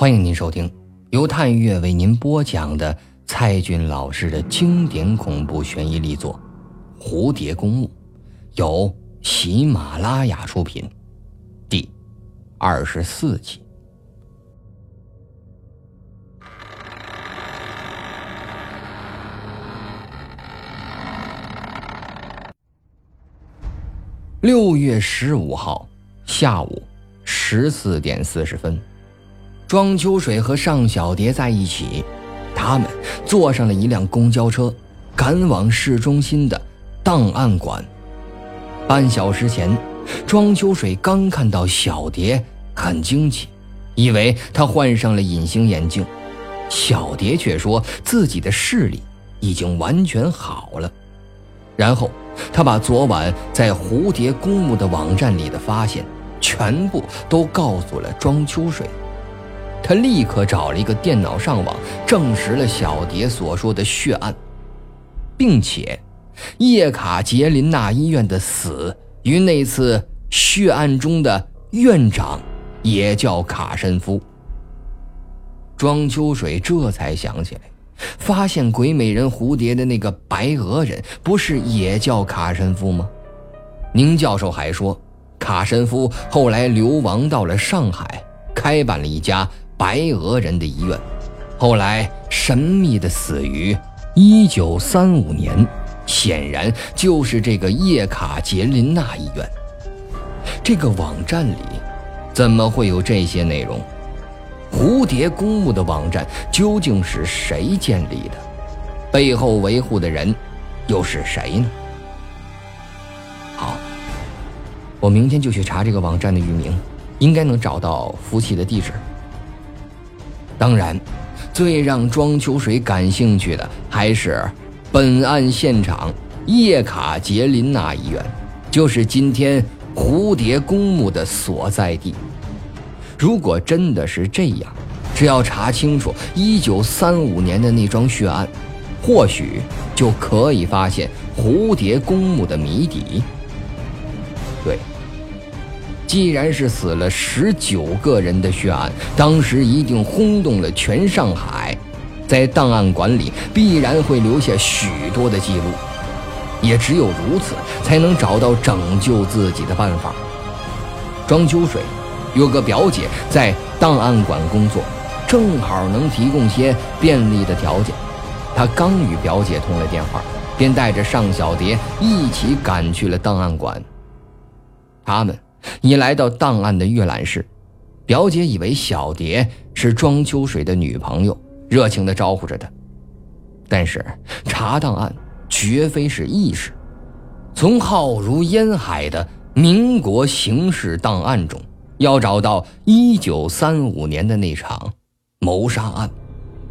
欢迎您收听由探月为您播讲的蔡骏老师的经典恐怖悬疑力作《蝴蝶公墓》，由喜马拉雅出品，第二十四集。六月十五号下午十四点四十分。庄秋水和尚小蝶在一起，他们坐上了一辆公交车，赶往市中心的档案馆。半小时前，庄秋水刚看到小蝶，很惊奇，以为她换上了隐形眼镜。小蝶却说自己的视力已经完全好了。然后，他把昨晚在蝴蝶公墓的网站里的发现，全部都告诉了庄秋水。他立刻找了一个电脑上网，证实了小蝶所说的血案，并且叶卡捷琳娜医院的死与那次血案中的院长也叫卡申夫。庄秋水这才想起来，发现鬼美人蝴蝶的那个白俄人不是也叫卡申夫吗？宁教授还说，卡申夫后来流亡到了上海，开办了一家。白俄人的医院，后来神秘的死于一九三五年，显然就是这个叶卡捷琳娜医院。这个网站里怎么会有这些内容？蝴蝶公墓的网站究竟是谁建立的？背后维护的人又是谁呢？好，我明天就去查这个网站的域名，应该能找到服务器的地址。当然，最让庄秋水感兴趣的还是本案现场叶卡捷琳娜医院，就是今天蝴蝶公墓的所在地。如果真的是这样，只要查清楚1935年的那桩血案，或许就可以发现蝴蝶公墓的谜底。对。既然是死了十九个人的血案，当时一定轰动了全上海，在档案馆里必然会留下许多的记录，也只有如此，才能找到拯救自己的办法。庄秋水有个表姐在档案馆工作，正好能提供些便利的条件。他刚与表姐通了电话，便带着尚小蝶一起赶去了档案馆。他们。已来到档案的阅览室，表姐以为小蝶是庄秋水的女朋友，热情地招呼着她。但是查档案绝非是易事，从浩如烟海的民国刑事档案中，要找到1935年的那场谋杀案，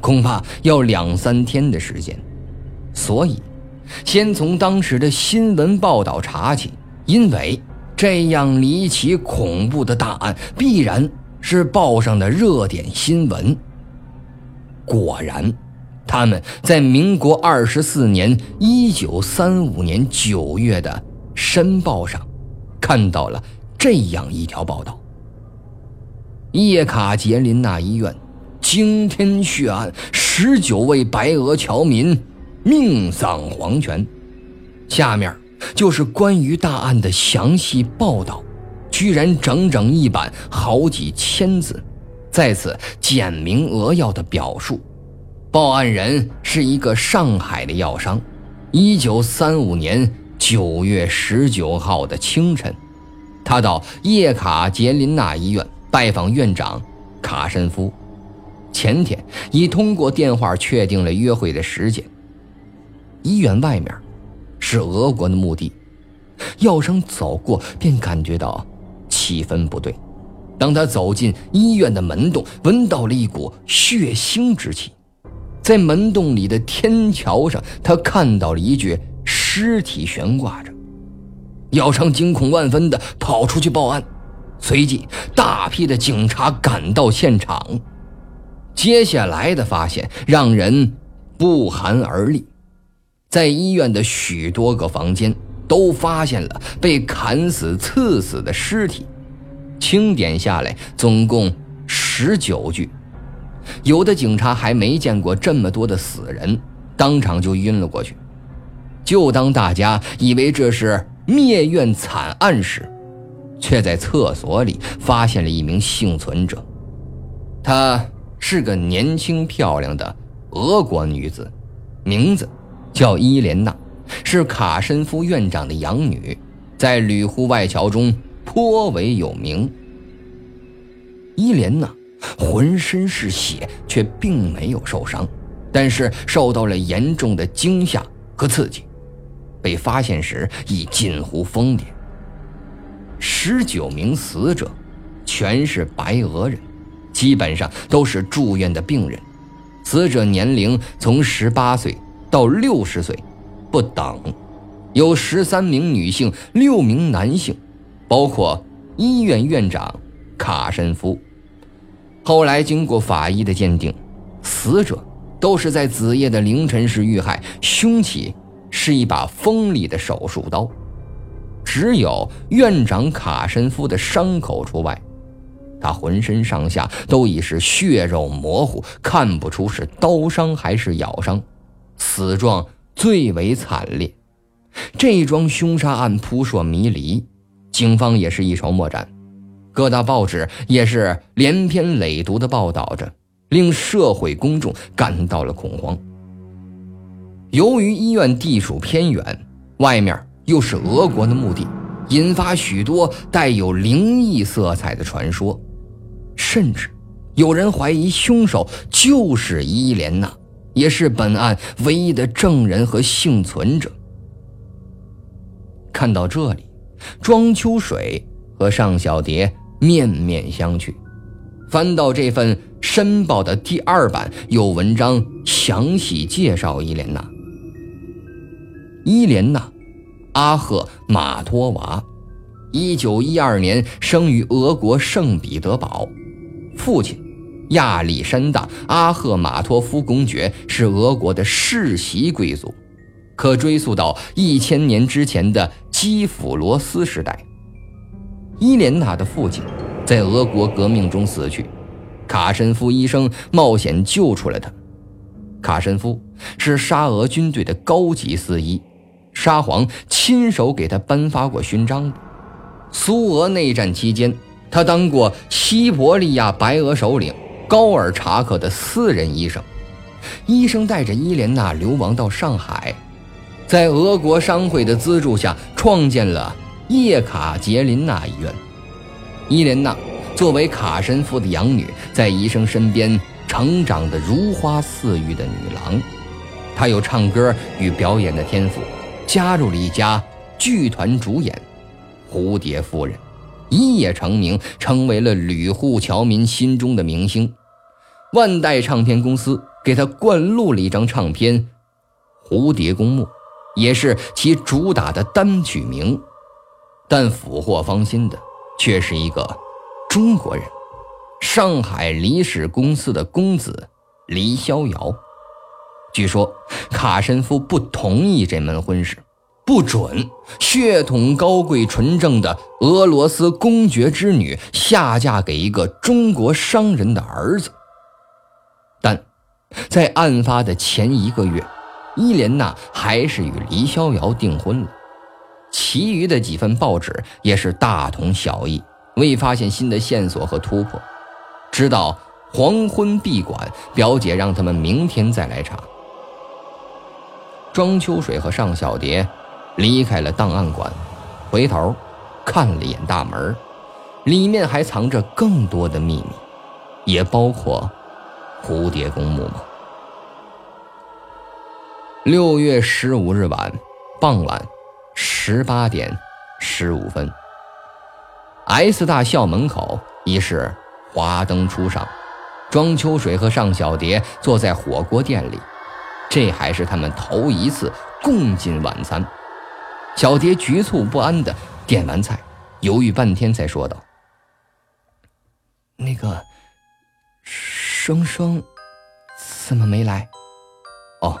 恐怕要两三天的时间。所以，先从当时的新闻报道查起，因为。这样离奇恐怖的大案，必然是报上的热点新闻。果然，他们在民国二十四年（一九三五年）九月的《申报》上，看到了这样一条报道：叶卡捷琳娜医院惊天血案，十九位白俄侨民命丧黄泉。下面。就是关于大案的详细报道，居然整整一版，好几千字，在此简明扼要的表述：报案人是一个上海的药商。一九三五年九月十九号的清晨，他到叶卡捷琳娜医院拜访院长卡申夫，前天已通过电话确定了约会的时间。医院外面。是俄国的墓地，药商走过便感觉到气氛不对。当他走进医院的门洞，闻到了一股血腥之气。在门洞里的天桥上，他看到了一具尸体悬挂着。药商惊恐万分地跑出去报案，随即大批的警察赶到现场。接下来的发现让人不寒而栗。在医院的许多个房间都发现了被砍死、刺死的尸体，清点下来总共十九具，有的警察还没见过这么多的死人，当场就晕了过去。就当大家以为这是灭院惨案时，却在厕所里发现了一名幸存者。她是个年轻漂亮的俄国女子，名字叫伊莲娜，是卡申夫院长的养女，在吕户外桥中颇为有名。伊莲娜浑身是血，却并没有受伤，但是受到了严重的惊吓和刺激，被发现时已近乎疯癫。十九名死者全是白俄人，基本上都是住院的病人，死者年龄从十八岁到六十岁不等，有十三名女性，六名男性，包括医院院长卡申夫。后来经过法医的鉴定，死者都是在子夜的凌晨时遇害，凶器是一把锋利的手术刀，只有院长卡申夫的伤口除外，他浑身上下都已是血肉模糊，看不出是刀伤还是咬伤，死状最为惨烈。这桩凶杀案扑朔迷离，警方也是一筹莫展。各大报纸也是连篇累牍的报道着，令社会公众感到了恐慌。由于医院地处偏远，外面又是俄国的墓地，引发许多带有灵异色彩的传说，甚至有人怀疑凶手就是伊莲娜，也是本案唯一的证人和幸存者。看到这里，庄秋水和尚小蝶。面面相觑，翻到这份申报的第二版，有文章详细介绍伊莲娜。伊莲娜，阿赫马托娃，一九一二年生于俄国圣彼得堡，父亲亚历山大·阿赫马托夫公爵是俄国的世袭贵族，可追溯到一千年之前的基辅罗斯时代。伊莲娜的父亲在俄国革命中死去，卡申夫医生冒险救出了他。卡申夫是沙俄军队的高级司医，沙皇亲手给他颁发过勋章。苏俄内战期间，他当过西伯利亚白俄首领高尔察克的私人医生。医生带着伊莲娜流亡到上海，在俄国商会的资助下创建了。叶卡捷琳娜医院，伊莲娜作为卡申夫的养女，在医生身边成长的如花似玉的女郎。她有唱歌与表演的天赋，加入了一家剧团主演《蝴蝶夫人》，一夜成名，成为了吕户侨民心中的明星。万代唱片公司给他灌录了一张唱片《蝴蝶公墓》，也是其主打的单曲名。但俘获芳心的却是一个中国人，上海李氏公司的公子李逍遥。据说卡申夫不同意这门婚事，不准血统高贵纯正的俄罗斯公爵之女下嫁给一个中国商人的儿子。但，在案发的前一个月，伊莲娜还是与李逍遥订婚了。其余的几份报纸也是大同小异，未发现新的线索和突破。直到黄昏闭馆，表姐让他们明天再来查。庄秋水和尚小蝶离开了档案馆，回头看了一眼大门，里面还藏着更多的秘密，也包括蝴蝶公墓吗？六月十五日晚傍晚。十八点十五分，S 大校门口已是华灯初上，庄秋水和尚小蝶坐在火锅店里，这还是他们头一次共进晚餐。小蝶局促不安的点完菜，犹豫半天才说道：“那个，双双怎么没来？哦，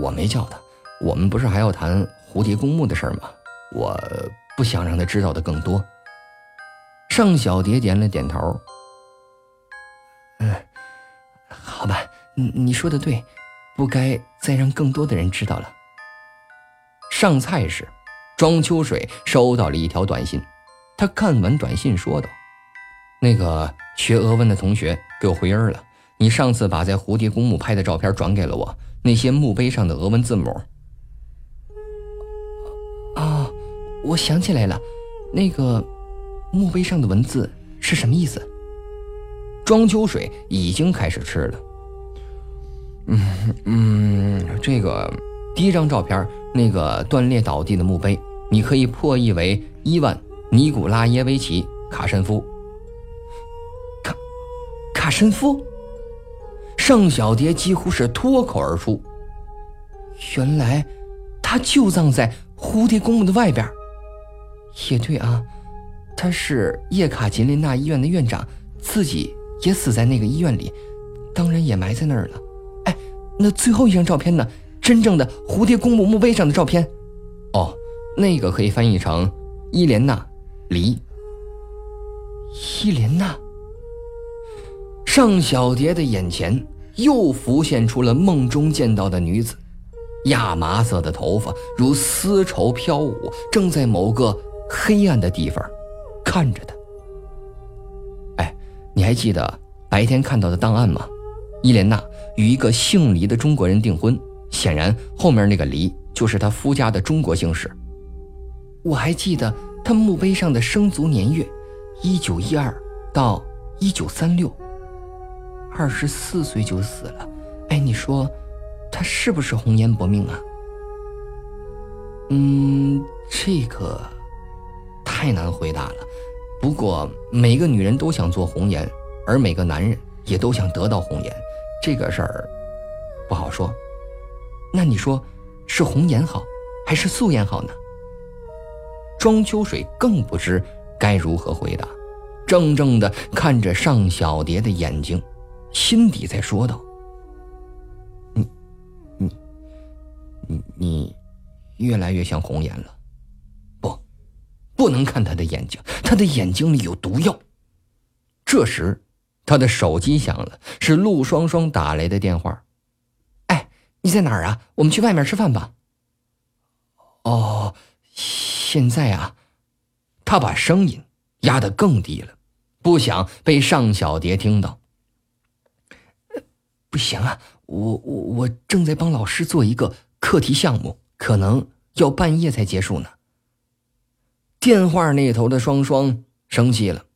我没叫他，我们不是还要谈？”蝴蝶公墓的事吗？我不想让他知道的更多。尚小蝶点了点头。嗯，好吧你你说的对，不该再让更多的人知道了。上菜时，庄秋水收到了一条短信，他看完短信说道：“那个学俄文的同学给我回音了，你上次把在蝴蝶公墓拍的照片转给了我，那些墓碑上的俄文字母。”啊，我想起来了，那个墓碑上的文字是什么意思？庄秋水已经开始吃了。嗯嗯，这个第一张照片，那个断裂倒地的墓碑，你可以破译为伊万·尼古拉耶维奇·卡申夫。卡申夫，盛小蝶几乎是脱口而出。原来他就葬在蝴蝶公墓的外边。也对啊，他是叶卡捷琳娜医院的院长，自己也死在那个医院里，当然也埋在那儿了。那最后一张照片呢？真正的蝴蝶公墓墓碑上的照片，哦，那个可以翻译成伊莲娜·黎。伊莲娜。尚小蝶的眼前又浮现出了梦中见到的女子，亚麻色的头发如丝绸飘舞，正在某个黑暗的地方看着他。哎，你还记得白天看到的档案吗？伊莲娜。与一个姓黎的中国人订婚，显然后面那个黎就是他夫家的中国姓氏。我还记得他墓碑上的生卒年月，一九一二到一九三六，二十四岁就死了。哎，你说他是不是红颜薄命啊？嗯，这个太难回答了。不过每个女人都想做红颜，而每个男人也都想得到红颜。这个事儿不好说，那你说是红颜好还是素颜好呢？庄秋水更不知该如何回答，怔怔的看着尚小蝶的眼睛，心底在说道：“你、你、你、你，越来越像红颜了。不，不能看他的眼睛，他的眼睛里有毒药。”这时。他的手机响了，是陆双双打来的电话。哎，你在哪儿啊？我们去外面吃饭吧。哦，现在啊，他把声音压得更低了，不想被尚小蝶听到。不行啊，我我我正在帮老师做一个课题项目，可能要半夜才结束呢。电话那头的双双生气了。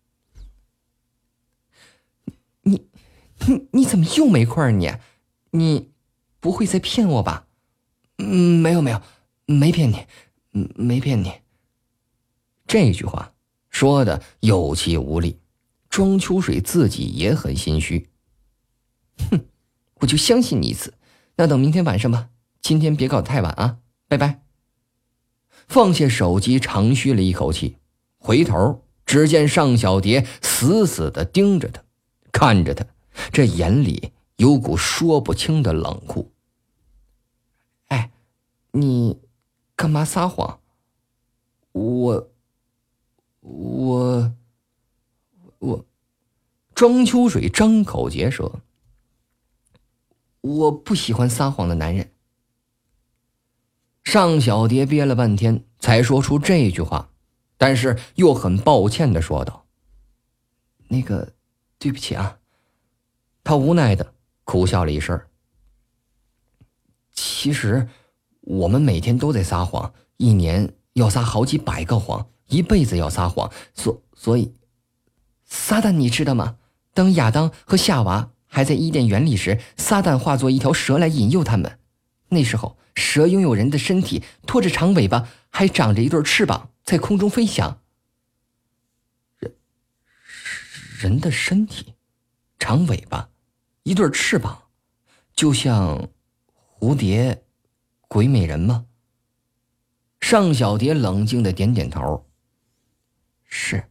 你你你怎么又没空你，你不会在骗我吧？嗯，没有没有，没骗你，没骗你。这句话说的有气无力，庄秋水自己也很心虚。哼，我就相信你一次，那等明天晚上吧。今天别搞得太晚啊，拜拜。放下手机，长吁了一口气，回头只见尚小蝶死死的盯着他，看着他。这眼里有股说不清的冷酷。哎，你干嘛撒谎？我，我，我，庄秋水张口结舌。我不喜欢撒谎的男人。尚小蝶憋了半天，才说出这句话，但是又很抱歉的说道：“那个，对不起啊。”他无奈的苦笑了一声。其实，我们每天都在撒谎，一年要撒好几百个谎，一辈子要撒谎。所所以，撒旦，你知道吗？当亚当和夏娃还在伊甸园里时，撒旦化作一条蛇来引诱他们。那时候，蛇拥有人的身体，拖着长尾巴，还长着一对翅膀，在空中飞翔。人，人的身体，长尾巴。一对翅膀，就像蝴蝶、鬼美人吗？尚小蝶冷静的点点头。是，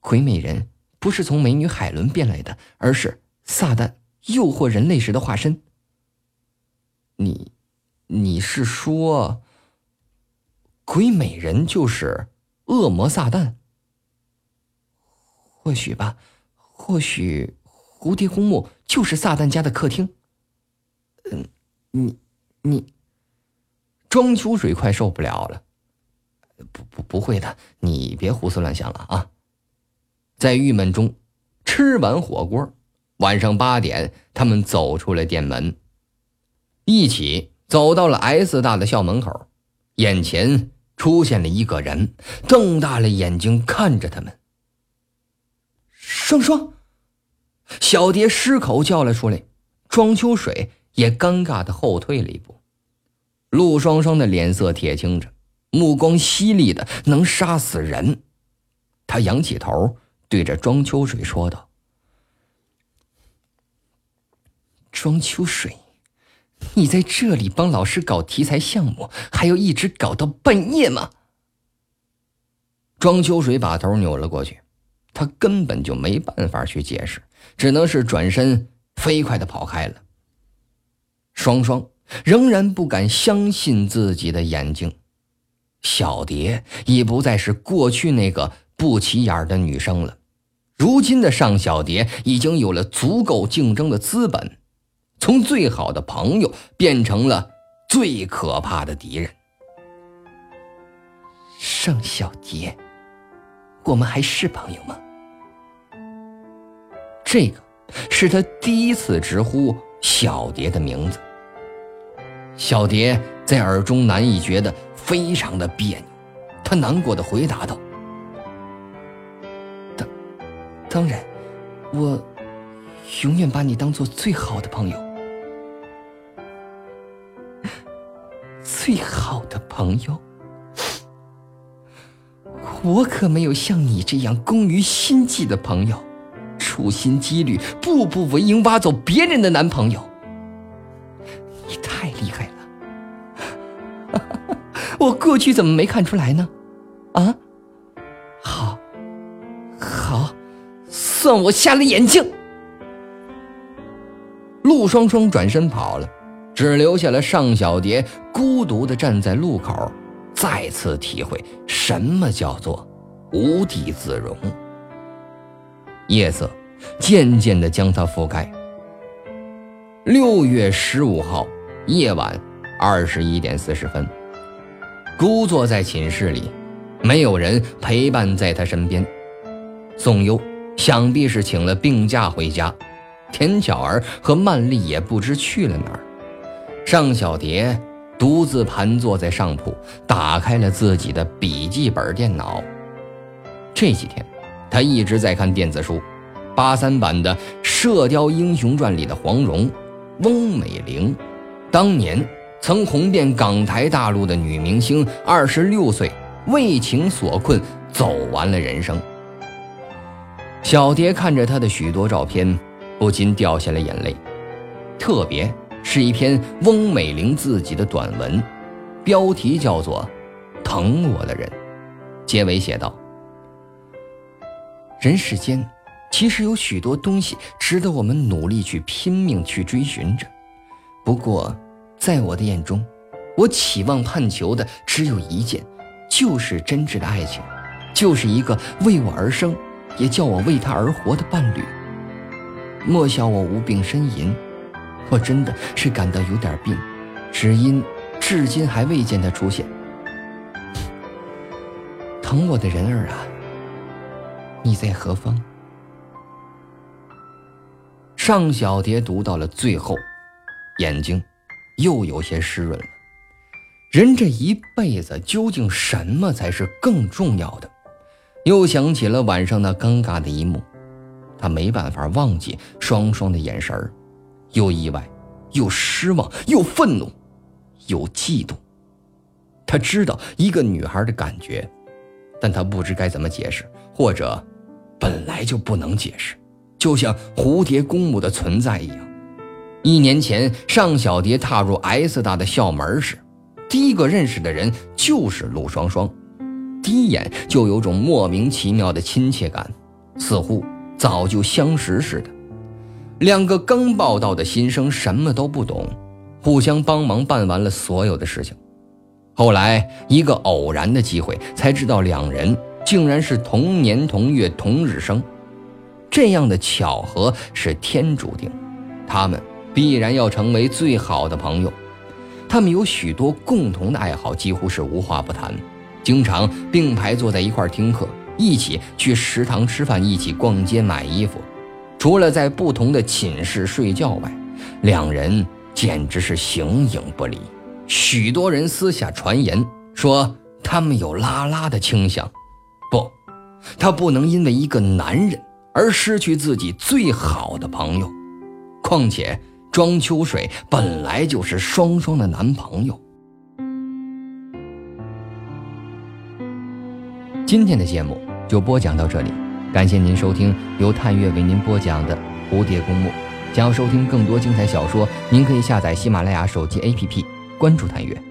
鬼美人不是从美女海伦变来的，而是撒旦诱惑人类时的化身。你，你是说，鬼美人就是恶魔撒旦？或许吧，或许。蝴蝶公墓就是撒旦家的客厅，嗯你你，庄秋水快受不了了。不不不会的，你别胡思乱想了啊！在郁闷中，吃完火锅，晚上八点，他们走出了店门，一起走到了 S 大的校门口，眼前出现了一个人，瞪大了眼睛看着他们。双双，小蝶失口叫了出来，庄秋水也尴尬的后退了一步。陆双双的脸色铁青着。目光犀利的能杀死人，他仰起头，对着庄秋水说道：“庄秋水，你在这里帮老师搞题材项目，还要一直搞到半夜吗？”庄秋水把头扭了过去，他根本就没办法去解释，只能是转身飞快的跑开了。双双仍然不敢相信自己的眼睛。小蝶已不再是过去那个不起眼的女生了，如今的尚小蝶已经有了足够竞争的资本，从最好的朋友变成了最可怕的敌人。盛小蝶，我们还是朋友吗？这个是他第一次直呼小蝶的名字。小蝶在耳中难以觉得。非常的别扭，他难过的回答道：“当当然，我永远把你当做最好的朋友，最好的朋友。我可没有像你这样工于心计的朋友，处心积虑、步步为营挖走别人的男朋友。你太厉害了。”我过去怎么没看出来呢？啊，好，好，算我瞎了眼睛。陆双双转身跑了，只留下了尚小蝶孤独的站在路口，再次体会什么叫做无地自容。夜色渐渐的将他覆盖。六月十五号夜晚二十一点四十分。孤坐在寝室里，没有人陪伴在他身边。宋优想必是请了病假回家，田巧儿和曼丽也不知去了哪儿。尚小蝶独自盘坐在上铺，打开了自己的笔记本电脑。这几天，他一直在看电子书，八三版的《射雕英雄传》里的黄蓉，翁美玲，当年。曾红遍港台大陆的女明星，二十六岁为情所困，走完了人生。小蝶看着她的许多照片，不禁掉下了眼泪。特别是一篇翁美玲自己的短文，标题叫做《疼我的人》，结尾写道：“人世间，其实有许多东西值得我们努力去拼命去追寻着，不过。”在我的眼中，我期望盼求的只有一件，就是真挚的爱情，就是一个为我而生，也叫我为他而活的伴侣。莫笑我无病呻吟，我真的是感到有点病，只因至今还未见他出现。疼我的人儿啊，你在何方？尚小蝶读到了最后，眼睛。又有些湿润了。人这一辈子究竟什么才是更重要的？又想起了晚上那尴尬的一幕，他没办法忘记双双的眼神儿，又意外，又失望，又愤怒，又嫉妒。他知道一个女孩的感觉，但他不知该怎么解释，或者本来就不能解释，就像蝴蝶公母的存在一样。一年前，尚小蝶踏入 S 大的校门时，第一个认识的人就是陆双双。第一眼就有种莫名其妙的亲切感，似乎早就相识似的。两个刚报道的新生什么都不懂，互相帮忙办完了所有的事情。后来一个偶然的机会，才知道两人竟然是同年同月同日生。这样的巧合是天注定，他们。必然要成为最好的朋友。他们有许多共同的爱好，几乎是无话不谈，经常并排坐在一块听课，一起去食堂吃饭，一起逛街买衣服。除了在不同的寝室睡觉外，两人简直是形影不离。许多人私下传言说他们有拉拉的倾向。不，他不能因为一个男人而失去自己最好的朋友。况且庄秋水本来就是双双的男朋友。今天的节目就播讲到这里。感谢您收听由探月为您播讲的《蝴蝶公墓》。想要收听更多精彩小说，您可以下载喜马拉雅手机 APP，关注探月。